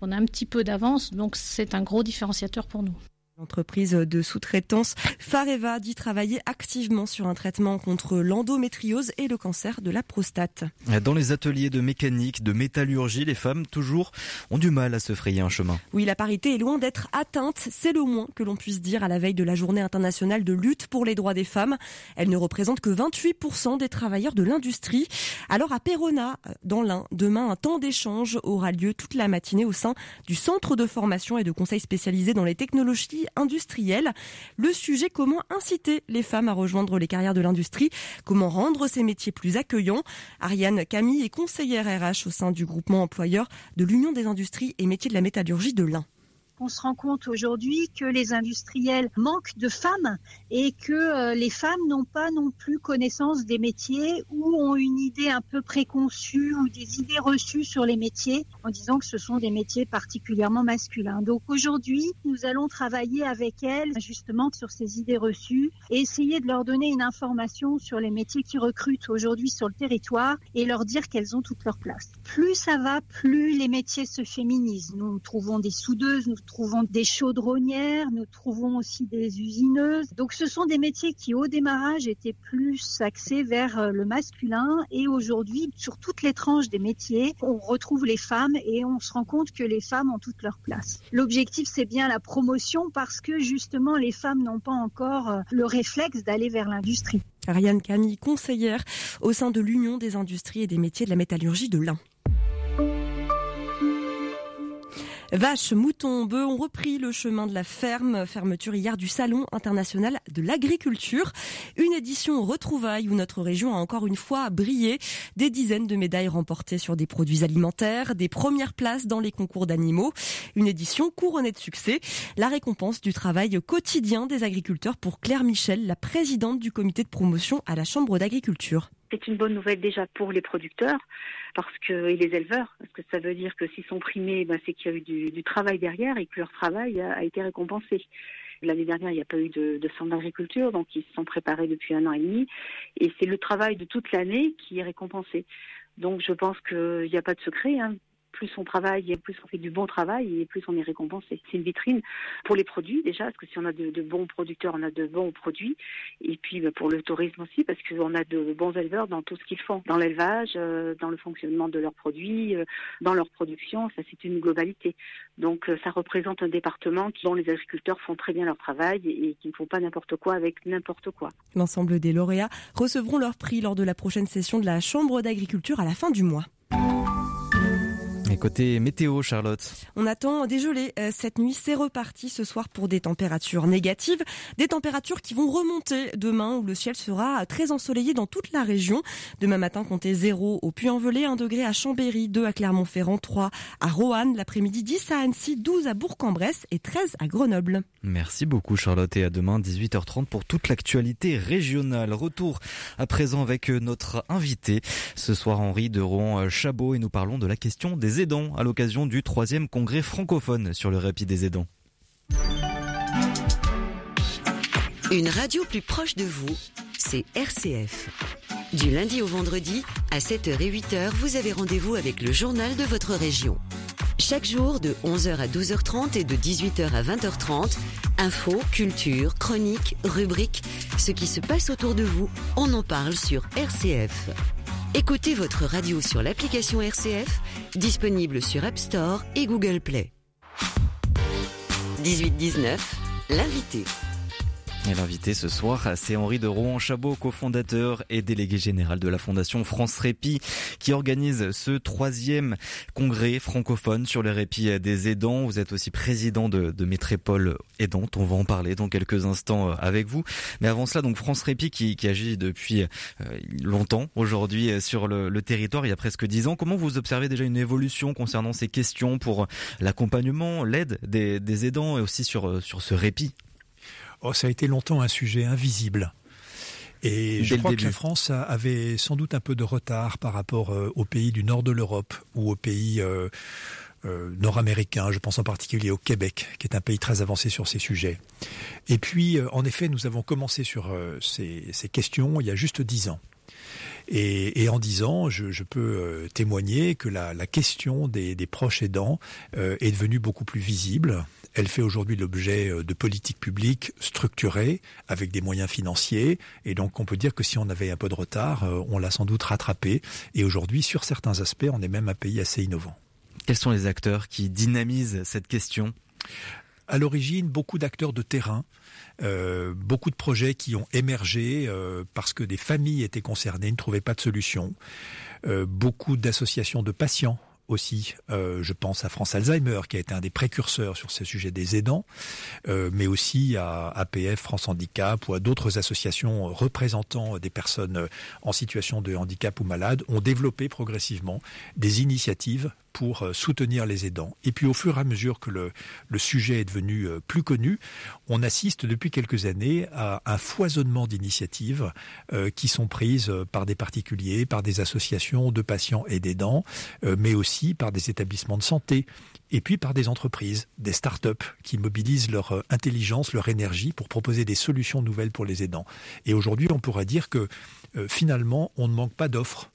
On a un petit peu d'avance, donc c'est un gros différenciateur pour nous. L'entreprise de sous-traitance Fareva dit travailler activement sur un traitement contre l'endométriose et le cancer de la prostate. Dans les ateliers de mécanique, de métallurgie, les femmes toujours ont du mal à se frayer un chemin. Oui, la parité est loin d'être atteinte, c'est le moins que l'on puisse dire à la veille de la journée internationale de lutte pour les droits des femmes. Elle ne représente que 28% des travailleurs de l'industrie. Alors à Perona, dans l'Ain, demain un temps d'échange aura lieu toute la matinée au sein du centre de formation et de conseil spécialisé dans les technologies vie industrielle. Le sujet comment inciter les femmes à rejoindre les carrières de l'industrie, comment rendre ces métiers plus accueillants? Ariane Camille est conseillère RH au sein du groupement employeur de l'Union des industries et métiers de la métallurgie de l'Ain on se rend compte aujourd'hui que les industriels manquent de femmes et que euh, les femmes n'ont pas non plus connaissance des métiers ou ont une idée un peu préconçue ou des idées reçues sur les métiers en disant que ce sont des métiers particulièrement masculins. Donc aujourd'hui, nous allons travailler avec elles justement sur ces idées reçues et essayer de leur donner une information sur les métiers qui recrutent aujourd'hui sur le territoire et leur dire qu'elles ont toute leur place. Plus ça va, plus les métiers se féminisent. Nous trouvons des soudeuses, trouvons des chaudronnières, nous trouvons aussi des usineuses. Donc ce sont des métiers qui au démarrage étaient plus axés vers euh, le masculin et aujourd'hui sur toutes les tranches des métiers, on retrouve les femmes et on se rend compte que les femmes ont toute leur place. L'objectif c'est bien la promotion parce que justement les femmes n'ont pas encore euh, le réflexe d'aller vers l'industrie. Ariane Camille, conseillère au sein de l'Union des industries et des métiers de la métallurgie de l'Ain. Vaches, moutons, bœufs ont repris le chemin de la ferme. Fermeture hier du Salon international de l'agriculture. Une édition retrouvaille où notre région a encore une fois brillé. Des dizaines de médailles remportées sur des produits alimentaires, des premières places dans les concours d'animaux. Une édition couronnée de succès. La récompense du travail quotidien des agriculteurs pour Claire Michel, la présidente du comité de promotion à la Chambre d'agriculture. C'est une bonne nouvelle déjà pour les producteurs parce que et les éleveurs, parce que ça veut dire que s'ils sont primés, ben, c'est qu'il y a eu du, travail derrière et que leur travail a, été récompensé. L'année dernière, il n'y a pas eu de, de centre d'agriculture, donc ils se sont préparés depuis un an et demi, et c'est le travail de toute l'année qui est récompensé. Donc je pense qu'il n'y a pas de secret. Hein plus on travaille et plus on fait du bon travail et plus on est récompensé. C'est une vitrine pour les produits déjà, parce que si on a de, bons producteurs, on a de bons produits. Et puis bah, pour le tourisme aussi, parce qu'on a de bons éleveurs dans tout ce qu'ils font, dans l'élevage, euh, dans le fonctionnement de leurs produits, euh, dans leur production. Ça, c'est une globalité. Donc euh, ça représente un département dont les agriculteurs font très bien leur travail et, et qui ne font pas n'importe quoi avec n'importe quoi. L'ensemble des lauréats recevront leur prix lors de la prochaine session de la Chambre d'agriculture à la fin du mois côté météo, Charlotte On attend des gelées euh, cette nuit. C'est reparti ce soir pour des températures négatives. Des températures qui vont remonter demain où le ciel sera très ensoleillé dans toute la région. Demain matin, comptez 0 au Puy-en-Velay, 1 degré à Chambéry, 2 à Clermont-Ferrand, 3 à Roanne. L'après-midi, 10 à Annecy, 12 à Bourg-en-Bresse et 13 à Grenoble. Merci beaucoup Charlotte et à demain 18h30 pour toute l'actualité régionale. Retour à présent avec notre invité ce soir Henri de Rouen-Chabot et nous parlons de la question des à l'occasion du troisième congrès francophone sur le répit des aidants. Une radio plus proche de vous, c'est RCF. Du lundi au vendredi, à 7h et 8h, vous avez rendez-vous avec le journal de votre région. Chaque jour de 11h à 12h30 et de 18h à 20h30, infos, culture, chroniques, rubriques, ce qui se passe autour de vous, on en parle sur RCF. Écoutez votre radio sur l'application RCF, disponible sur App Store et Google Play. 18-19, l'invité. Et l'invité ce soir, c'est Henri de Rouen-Chabot, cofondateur et délégué général de la Fondation France Répit, qui organise ce troisième congrès francophone sur les répits des aidants. Vous êtes aussi président de, de Métrépole Aidante. On va en parler dans quelques instants euh, avec vous. Mais avant cela, donc France Répit qui, agit depuis euh, longtemps aujourd'hui euh, sur le, le, territoire, il y a presque dix ans. Comment vous observez déjà une évolution concernant ces questions pour l'accompagnement, l'aide des, des aidants et aussi sur, sur ce répit? Oh, ça a été longtemps un sujet invisible. Et je crois que la France avait sans doute un peu de retard par rapport euh, aux pays du nord de l'Europe ou aux pays euh, euh, nord-américains. Je pense en particulier au Québec, qui est un pays très avancé sur ces sujets. Et puis, en effet, nous avons commencé sur ces, ces, questions il y a juste dix ans. Et, et en disant, je, je peux euh, témoigner que la, la question des, des, proches aidants euh, est devenue beaucoup plus visible. Elle fait aujourd'hui l'objet euh, de politiques publiques structurées avec des moyens financiers. Et donc, on peut dire que si on avait un peu de retard, on l'a sans doute rattrapé. Et aujourd'hui, sur certains aspects, on est même un pays assez innovant. Quels sont les acteurs qui dynamisent cette question? À l'origine, beaucoup d'acteurs de terrain euh, beaucoup de projets qui ont émergé euh, parce que des familles étaient concernées, ne trouvaient pas de solution. Euh, beaucoup d'associations de patients aussi. Je pense à France Alzheimer, qui a été un des précurseurs sur ce sujet des aidants, mais aussi à APF, France Handicap ou à d'autres associations représentant des personnes en situation de handicap ou malades, ont développé progressivement des initiatives pour euh, soutenir les aidants. Et puis au fur et à mesure que le, sujet est devenu euh, plus connu, on assiste depuis quelques années à un foisonnement d'initiatives euh, qui sont prises par des particuliers, par des associations de patients et d'aidants, mais aussi par des établissements de santé et puis par des entreprises, des start-up qui mobilisent leur intelligence, leur énergie pour proposer des solutions nouvelles pour les aidants. Et aujourd'hui, on pourrait dire que finalement, on ne manque pas d'offres.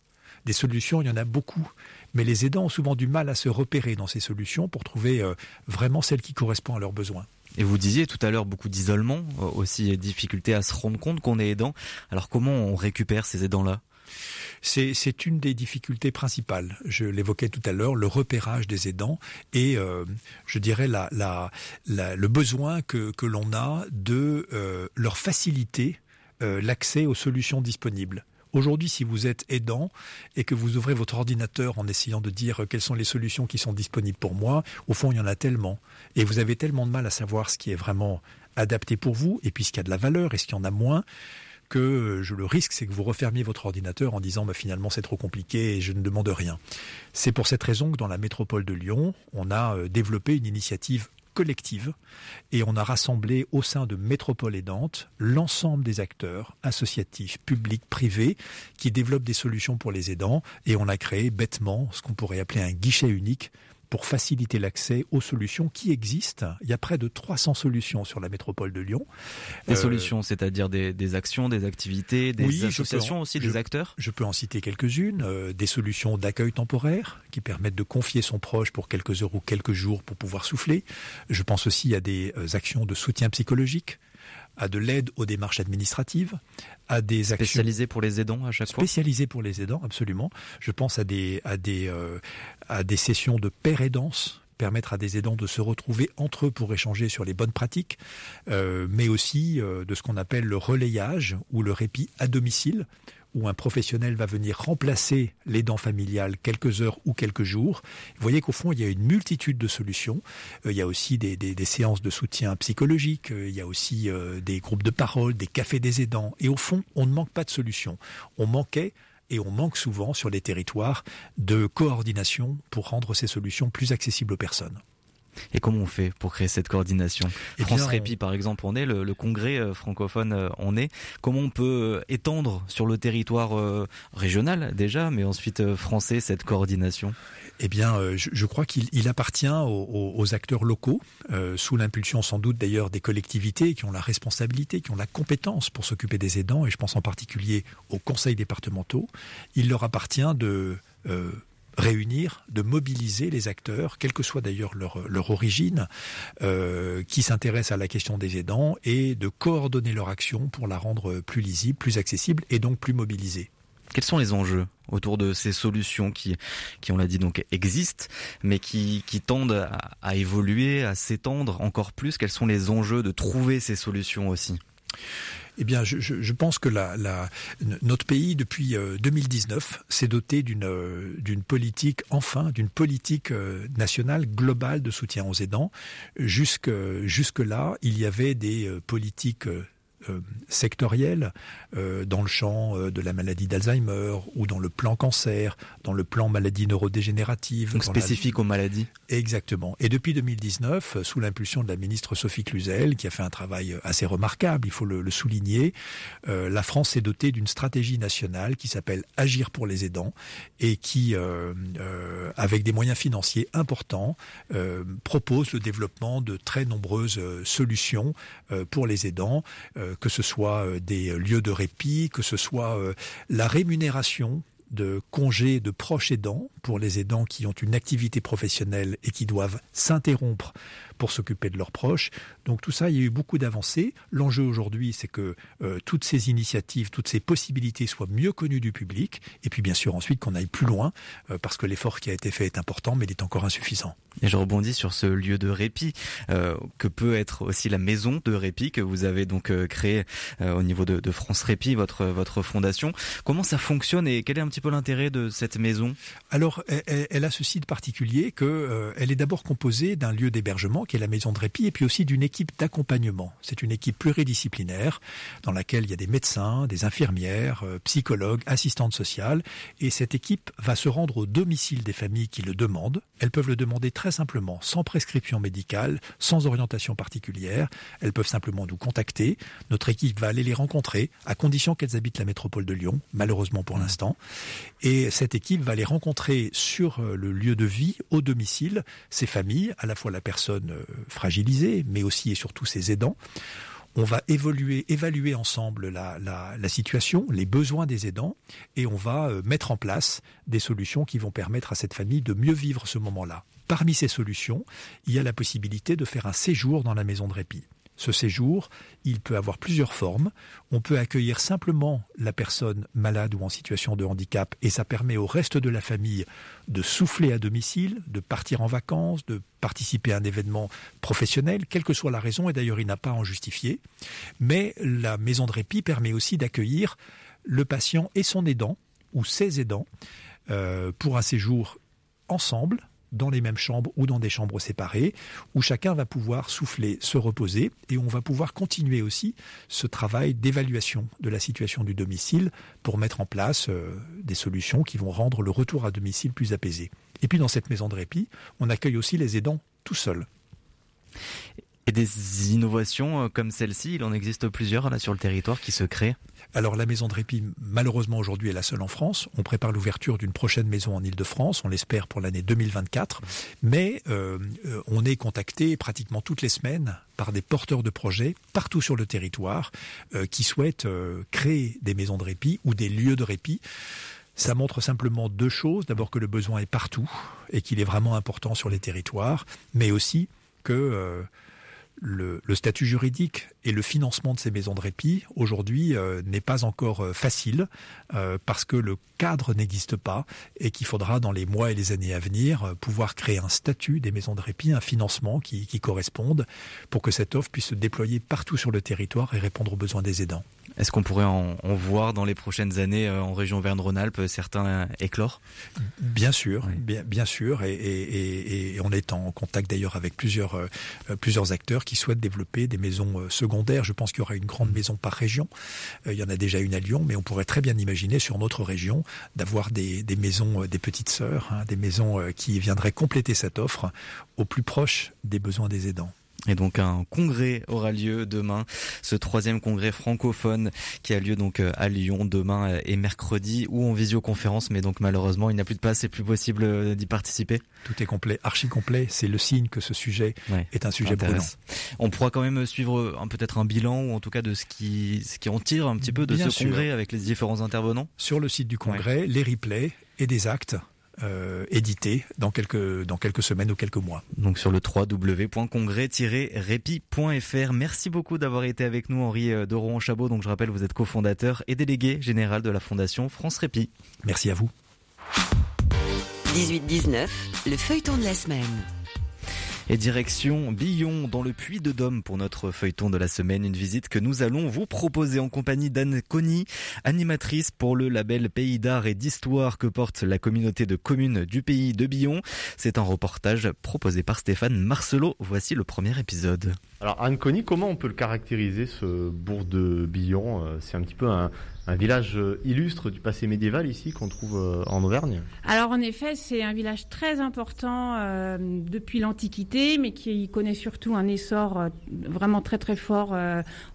Des solutions, il y en a beaucoup. Mais les aidants ont souvent du mal à se repérer dans ces solutions pour trouver euh, vraiment celle qui correspond à leurs besoins. Et vous disiez tout à l'heure beaucoup d'isolement, euh, aussi difficulté à se rendre compte qu'on est aidant. Alors comment on récupère ces aidants-là? C'est une des difficultés principales. Je l'évoquais tout à l'heure, le repérage des aidants et euh, je dirais la, le besoin que, l'on a de leur faciliter l'accès aux solutions disponibles. Aujourd'hui, si vous êtes aidant et que vous ouvrez votre ordinateur en essayant de dire quelles sont les solutions qui sont disponibles pour moi, au fond, il y en a tellement. Et vous avez tellement de mal à savoir ce qui est vraiment adapté pour vous et puis ce qui a de la valeur et ce qui en a moins que je le risque, c'est que vous refermiez votre ordinateur en disant bah, finalement c'est trop compliqué et je ne demande rien. C'est pour cette raison que dans la métropole de Lyon, on a euh, développé une initiative collective et on a rassemblé au sein de Métropole Aidante l'ensemble des acteurs associatifs, publics, privés qui développent des solutions pour les aidants et on a créé bêtement ce qu'on pourrait appeler un guichet unique pour faciliter l'accès aux solutions qui existent. Il y a près de 300 solutions sur la métropole de Lyon. Des euh, solutions, c'est-à-dire des, actions, des activités, des associations aussi, des acteurs? Je peux en citer quelques-unes. Euh, des solutions d'accueil temporaire qui permettent de confier son proche pour quelques heures ou quelques jours pour pouvoir souffler. Je pense aussi à des euh, actions de soutien psychologique à de l'aide aux démarches administratives, à des actions spécialisées pour les aidants à chaque fois. Spécialisées pour les aidants, absolument. Je pense à des à des euh, à des sessions de paire aidance permettre à des aidants de se retrouver entre eux pour échanger sur les bonnes pratiques, euh, mais aussi euh, de ce qu'on appelle le relayage ou le répit à domicile, où un professionnel va venir remplacer l'aidant familial quelques heures ou quelques jours. Vous voyez qu'au fond, il y a une multitude de solutions. Euh, il y a aussi des, séances de soutien psychologique, euh, il y a aussi euh, des groupes de parole, des cafés des aidants. Et au fond, on ne manque pas de solutions. On manquait et on manque souvent sur les territoires de coordination pour rendre ces solutions plus accessibles aux personnes. Et comment on fait pour créer cette coordination eh France Répit, par exemple, on est le, congrès euh, francophone, on euh, est. Comment on peut euh, étendre sur le territoire régional déjà, mais ensuite français cette coordination? Eh bien, je, crois qu'il appartient aux, acteurs locaux, sous l'impulsion sans doute d'ailleurs des collectivités qui ont la responsabilité, qui ont la compétence pour s'occuper des aidants, et je pense en particulier aux conseils départementaux. Il leur appartient de réunir, de mobiliser les acteurs, quelle que soit d'ailleurs leur, leur origine, euh, qui s'intéressent à la question des aidants et de coordonner leur action pour la rendre plus lisible, plus accessible et donc plus mobilisée. Quels sont les enjeux autour de ces solutions qui, qui on l'a dit, donc existent, mais qui, qui tendent à, à évoluer, à s'étendre encore plus? Quels sont les enjeux de trouver ces solutions aussi? Eh bien, je, pense que notre pays, depuis 2019, euh, s'est doté euh, d'une politique, enfin, d'une politique euh, nationale globale de soutien aux aidants. Jusque, jusque-là, il y avait des politiques sectorielles euh, dans le champ de la maladie d'Alzheimer ou dans le plan cancer, dans le plan maladie neurodégénérative. Donc spécifique aux maladies. Exactement. Et depuis 2019, sous l'impulsion de la ministre Sophie Cluzel, qui a fait un travail assez remarquable, il faut le, souligner, la France s'est dotée d'une stratégie nationale qui s'appelle Agir pour les aidants et qui, avec des moyens financiers importants, propose le développement de très nombreuses solutions pour les aidants que ce soit euh, des lieux de répit, que ce soit euh, la rémunération de congés de proches aidants pour les aidants qui ont une activité professionnelle et qui doivent s'interrompre pour s'occuper de leurs proches. Donc tout ça, il y a eu beaucoup d'avancées. L'enjeu aujourd'hui, c'est que euh, toutes ces initiatives, toutes ces possibilités soient mieux connues du public. Et puis bien sûr ensuite qu'on aille plus loin, euh, parce que l'effort qui a été fait est important, mais il est encore insuffisant. Et je rebondis sur ce lieu de répit, euh, que peut être aussi la maison de répit que vous avez donc créée au niveau de, de, France Répit, votre, votre fondation. Comment ça fonctionne et quel est un petit peu l'intérêt de cette maison? Alors alors, elle, a ceci de particulier que euh, elle est d'abord composée d'un lieu d'hébergement qui est la maison de répit et puis aussi d'une équipe d'accompagnement. C'est une équipe pluridisciplinaire dans laquelle il y a des médecins, des infirmières, euh, psychologues, assistantes sociales et cette équipe va se rendre au domicile des familles qui le demandent. Elles peuvent le demander très simplement, sans prescription médicale, sans orientation particulière. Elles peuvent simplement nous contacter. Notre équipe va aller les rencontrer à condition qu'elles habitent la métropole de Lyon, malheureusement pour l'instant. Et cette équipe va les rencontrer sur euh, le lieu de vie, au domicile, ces familles, à la fois la personne euh, fragilisée, mais aussi et surtout ses aidants. On va évaluer ensemble la, la, situation, les besoins des aidants, et on va euh, mettre en place des solutions qui vont permettre à cette famille de mieux vivre ce moment-là. Parmi ces solutions, il y a la possibilité de faire un séjour dans la maison de répit. Ce séjour, il peut avoir plusieurs formes. On peut accueillir simplement la personne malade ou en situation de handicap et ça permet au reste de la famille de souffler à domicile, de partir en vacances, de participer à un événement professionnel, quelle que soit la raison, et d'ailleurs il n'a pas à en justifier. Mais la maison de répit permet aussi d'accueillir le patient et son aidant ou ses aidants euh, pour un séjour ensemble dans les mêmes chambres ou dans des chambres séparées, où chacun va pouvoir souffler, se reposer, et on va pouvoir continuer aussi ce travail d'évaluation de la situation du domicile pour mettre en place euh, des solutions qui vont rendre le retour à domicile plus apaisé. Et puis dans cette maison de répit, on accueille aussi les aidants tout seuls. Et des innovations euh, comme celle-ci, il en existe plusieurs là sur le territoire qui se créent alors la maison de répit, malheureusement aujourd'hui, est la seule en France. On prépare l'ouverture d'une prochaine maison en Ile-de-France, on l'espère pour l'année 2024. Mais euh, euh, on est contacté pratiquement toutes les semaines par des porteurs de projets partout sur le territoire euh, qui souhaitent créer des maisons de répit ou des lieux de répit. Ça montre simplement deux choses. D'abord que le besoin est partout et qu'il est vraiment important sur les territoires, mais aussi que le, statut juridique et le financement de ces maisons de répit aujourd'hui euh, n'est pas encore euh, facile euh, parce que le cadre n'existe pas et qu'il faudra dans les mois et les années à venir pouvoir créer un statut des maisons de répit, un financement qui, qui corresponde pour que cette offre puisse se déployer partout sur le territoire et répondre aux besoins des aidants. Est-ce qu'on pourrait en, voir dans les prochaines années euh, en région Verne-Rhône-Alpes certains éclore? Bien sûr, bien, bien, sûr, et, on est en contact d'ailleurs avec plusieurs, euh, plusieurs acteurs qui souhaitent développer des maisons euh, secondaires. Je pense qu'il y aura une grande maison par région. il y en a déjà une à Lyon, mais on pourrait très bien imaginer sur notre région d'avoir des, maisons des petites sœurs, hein, des maisons qui viendraient compléter cette offre au plus proche des besoins des aidants. Et donc un congrès aura lieu demain, ce troisième congrès francophone qui a lieu donc euh, à Lyon demain et mercredi ou en visioconférence, mais donc malheureusement il n'y a plus de place, c'est plus possible euh, d'y participer. Tout est complet, archi complet, c'est le signe que ce sujet est un sujet brûlant. On pourra quand même suivre peut-être un bilan ou en tout cas de ce qui, ce qui en tire un petit peu de ce congrès avec les différents intervenants. Sur le site du congrès, les replays et des actes euh, édité dans quelques, dans quelques semaines ou quelques mois. Donc sur le www.congrès-répi.fr. Merci beaucoup d'avoir été avec nous, Henri euh, de Rohan-Chabot. Donc je rappelle, vous êtes cofondateur et délégué général de la Fondation France Répi. Merci à vous. 18-19, le feuilleton de la semaine. Et direction Billon dans le Puy de Dôme pour notre feuilleton de la semaine, une visite que nous allons vous proposer en compagnie d'Anne Conny, animatrice pour le label Pays d'art et d'histoire que porte la communauté de communes du pays de Billon. C'est un reportage proposé par Stéphane Marcelot. Voici le premier épisode. Alors Anne Conny, comment on peut le caractériser ce bourg de Billon? Euh, C'est un petit peu un, un village euh, illustre du passé médiéval ici qu'on trouve euh, en Auvergne Alors en effet, c'est un village très important euh, depuis l'Antiquité, mais qui connaît surtout un essor vraiment très très fort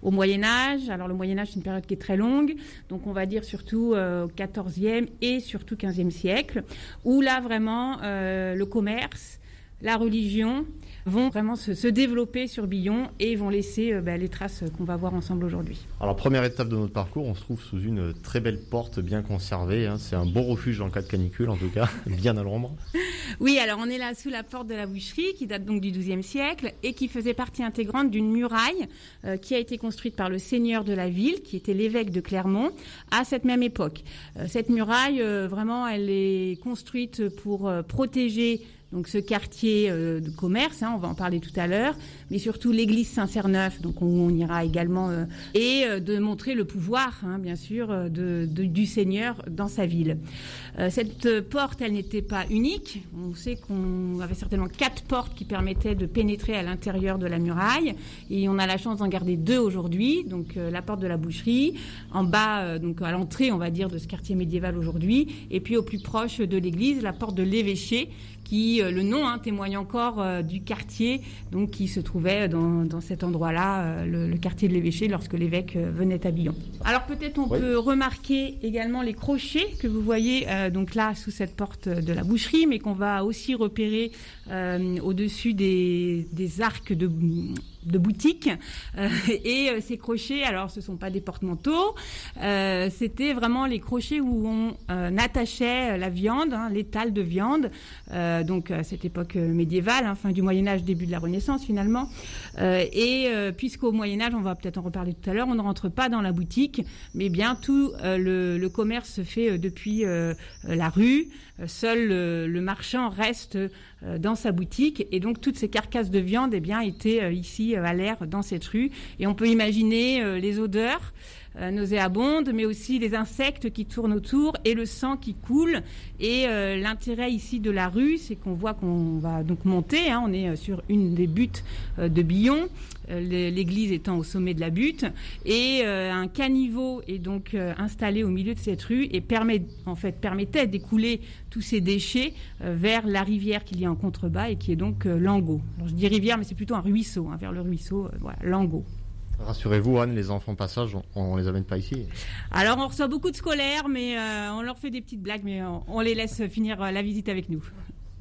au Moyen Âge. Alors le Moyen Âge, c'est une période qui est très longue, donc on va dire surtout au XIVe et surtout XVe siècle, où là vraiment le commerce, la religion vont vraiment se, développer sur Billon et vont laisser euh, bah, les traces qu'on va voir ensemble aujourd'hui. Alors première étape de notre parcours, on se trouve sous une très belle porte bien conservée. Hein. C'est un bon refuge dans le cas de canicule en tout cas, bien à l'ombre. Oui, alors on est là sous la porte de la boucherie qui date donc du XIIe siècle et qui faisait partie intégrante d'une muraille euh, qui a été construite par le seigneur de la ville, qui était l'évêque de Clermont, à cette même époque. Euh, cette muraille, vraiment, elle est construite pour protéger donc ce quartier de commerce, hein, on va en parler tout à l'heure, mais surtout l'église Saint-Cerneuf, donc on, on, ira également, et de montrer le pouvoir, hein, bien sûr, de, de, du Seigneur dans sa ville. cette porte, elle n'était pas unique. On sait qu'on avait certainement quatre portes qui permettaient de pénétrer à l'intérieur de la muraille, et on a la chance d'en garder deux aujourd'hui. Donc la porte de la boucherie, en bas, donc à l'entrée, on va dire, de ce quartier médiéval aujourd'hui, et puis au plus proche de l'église, la porte de l'évêché, qui, euh, le nom hein, témoigne encore euh, du quartier donc qui se trouvait dans, dans cet endroit-là, euh, le, le, quartier de l'évêché, lorsque l'évêque venait à Billon. Alors peut-être on oui. peut remarquer également les crochets que vous voyez donc là sous cette porte de la boucherie, mais qu'on va aussi repérer au-dessus des, des arcs de de boutique euh, et euh, ces crochets alors ce sont pas des porte-manteaux euh, c'était vraiment les crochets où on attachait la viande hein, l'étal de viande donc à cette époque médiévale hein, fin du Moyen Âge début de la Renaissance finalement. Et puisqu'au Moyen Âge on va peut-être en reparler tout à l'heure on ne rentre pas dans la boutique mais bien tout le, le, commerce se fait depuis la rue seul le, le marchand reste dans sa boutique. Et donc toutes ces carcasses de viande eh bien étaient ici à l'air dans cette rue. Et on peut imaginer les odeurs euh, nauséabondes, mais aussi les insectes qui tournent autour et le sang qui coule. Et euh, l'intérêt ici de la rue, c'est qu'on voit qu'on va donc monter. Hein, on est sur une des buttes euh, de Billon, l'église étant au sommet de la butte, et un caniveau est donc installé au milieu de cette rue et permet, en fait, permettait d'écouler tous ces déchets vers la rivière qu'il y a en contrebas et qui est donc Langot. Je dis rivière, mais c'est plutôt un ruisseau, hein, vers le ruisseau, voilà, Langot. Rassurez-vous, Anne, les enfants passage, on, on les amène pas ici. Alors, on reçoit beaucoup de scolaires, mais euh, on leur fait des petites blagues, mais on, on les laisse finir la visite avec nous.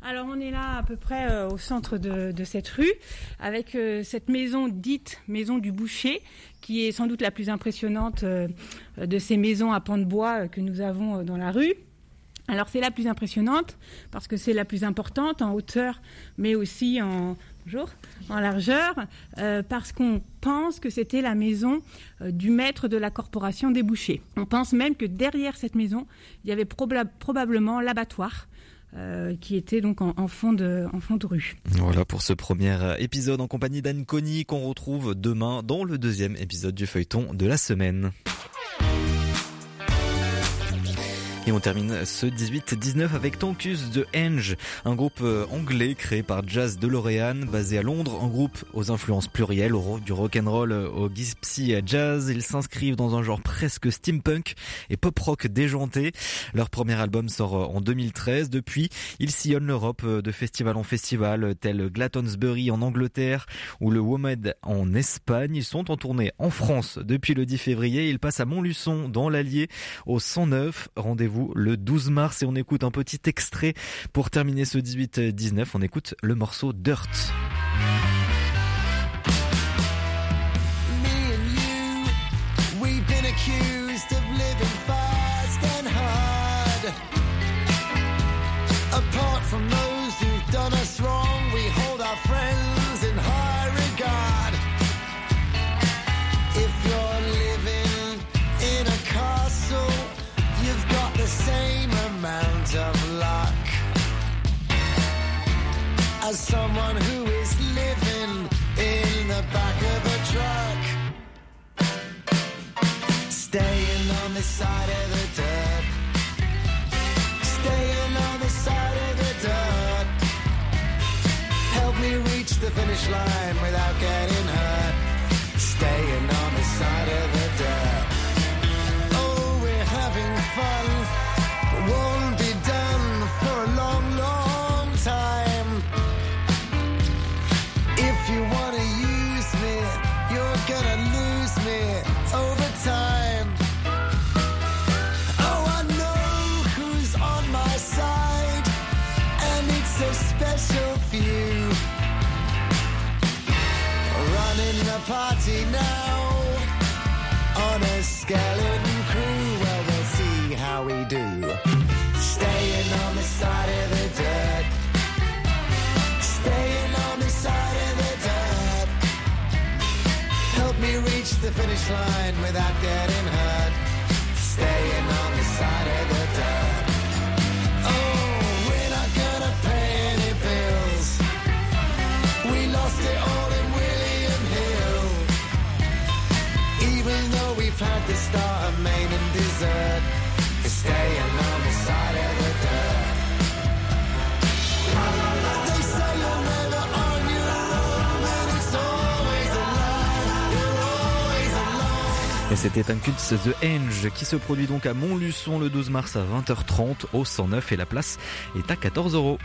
Alors, on est là à peu près euh, au centre de, de, cette rue, avec euh, cette maison dite maison du boucher, qui est sans doute la plus impressionnante euh, de ces maisons à pans de bois que nous avons dans la rue. Alors c'est la plus impressionnante parce que c'est la plus importante en hauteur, mais aussi en, en largeur, euh, parce qu'on pense que c'était la maison euh, du maître de la corporation des bouchers. On pense même que derrière cette maison, il y avait proba probablement l'abattoir. Euh, qui était donc en, en, fond de, en fond de rue. Voilà pour ce premier épisode en compagnie d'Anne Conny qu'on retrouve demain dans le deuxième épisode du feuilleton de la semaine. Et on termine ce 18-19 avec Tonkus de Henge, un groupe euh, anglais créé par Jazz DeLorean, basé à Londres, un groupe aux influences plurielles, du rock'n'roll au gypsy jazz. Ils s'inscrivent dans un genre presque steampunk et pop rock déjanté. Leur premier album sort en 2013. Depuis, ils sillonnent l'Europe euh, de festival en festival, tel Glastonbury en Angleterre ou le WOMED en Espagne. Ils sont en tournée en France depuis le 10 février. Ils passent à Montluçon dans l'Allier au 109. Rendez-vous le 12 mars et on écoute un petit extrait pour terminer ce 18-19. On écoute le morceau Dirt. Staying on the side of the dirt. Staying on the side of the dirt. Help me reach the finish line without getting hurt. Staying on the side of the dirt. Oh, we're having fun. Special few. Running the party now on a skeleton crew. Well, we'll see how we do. Staying on the side of the dirt. Staying on the side of the dirt. Help me reach the finish line without getting Et c'était un culte The Henge qui se produit donc à Montluçon le 12 mars à 20h30 au 109 et la place est à 14 euros.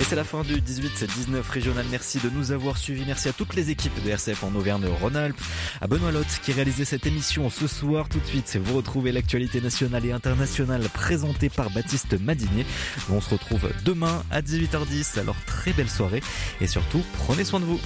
Et c'est la fin du 18-19 régional. Merci de nous avoir suivis. Merci à toutes les équipes de RCF en Auvergne-Rhône-Alpes. À Benoît Lotte qui réalisait cette émission ce soir. Tout de suite, vous retrouvez l'actualité nationale et internationale présentée par Baptiste Madinier. On se retrouve demain à 18h10. Alors très belle soirée et surtout, prenez soin de vous.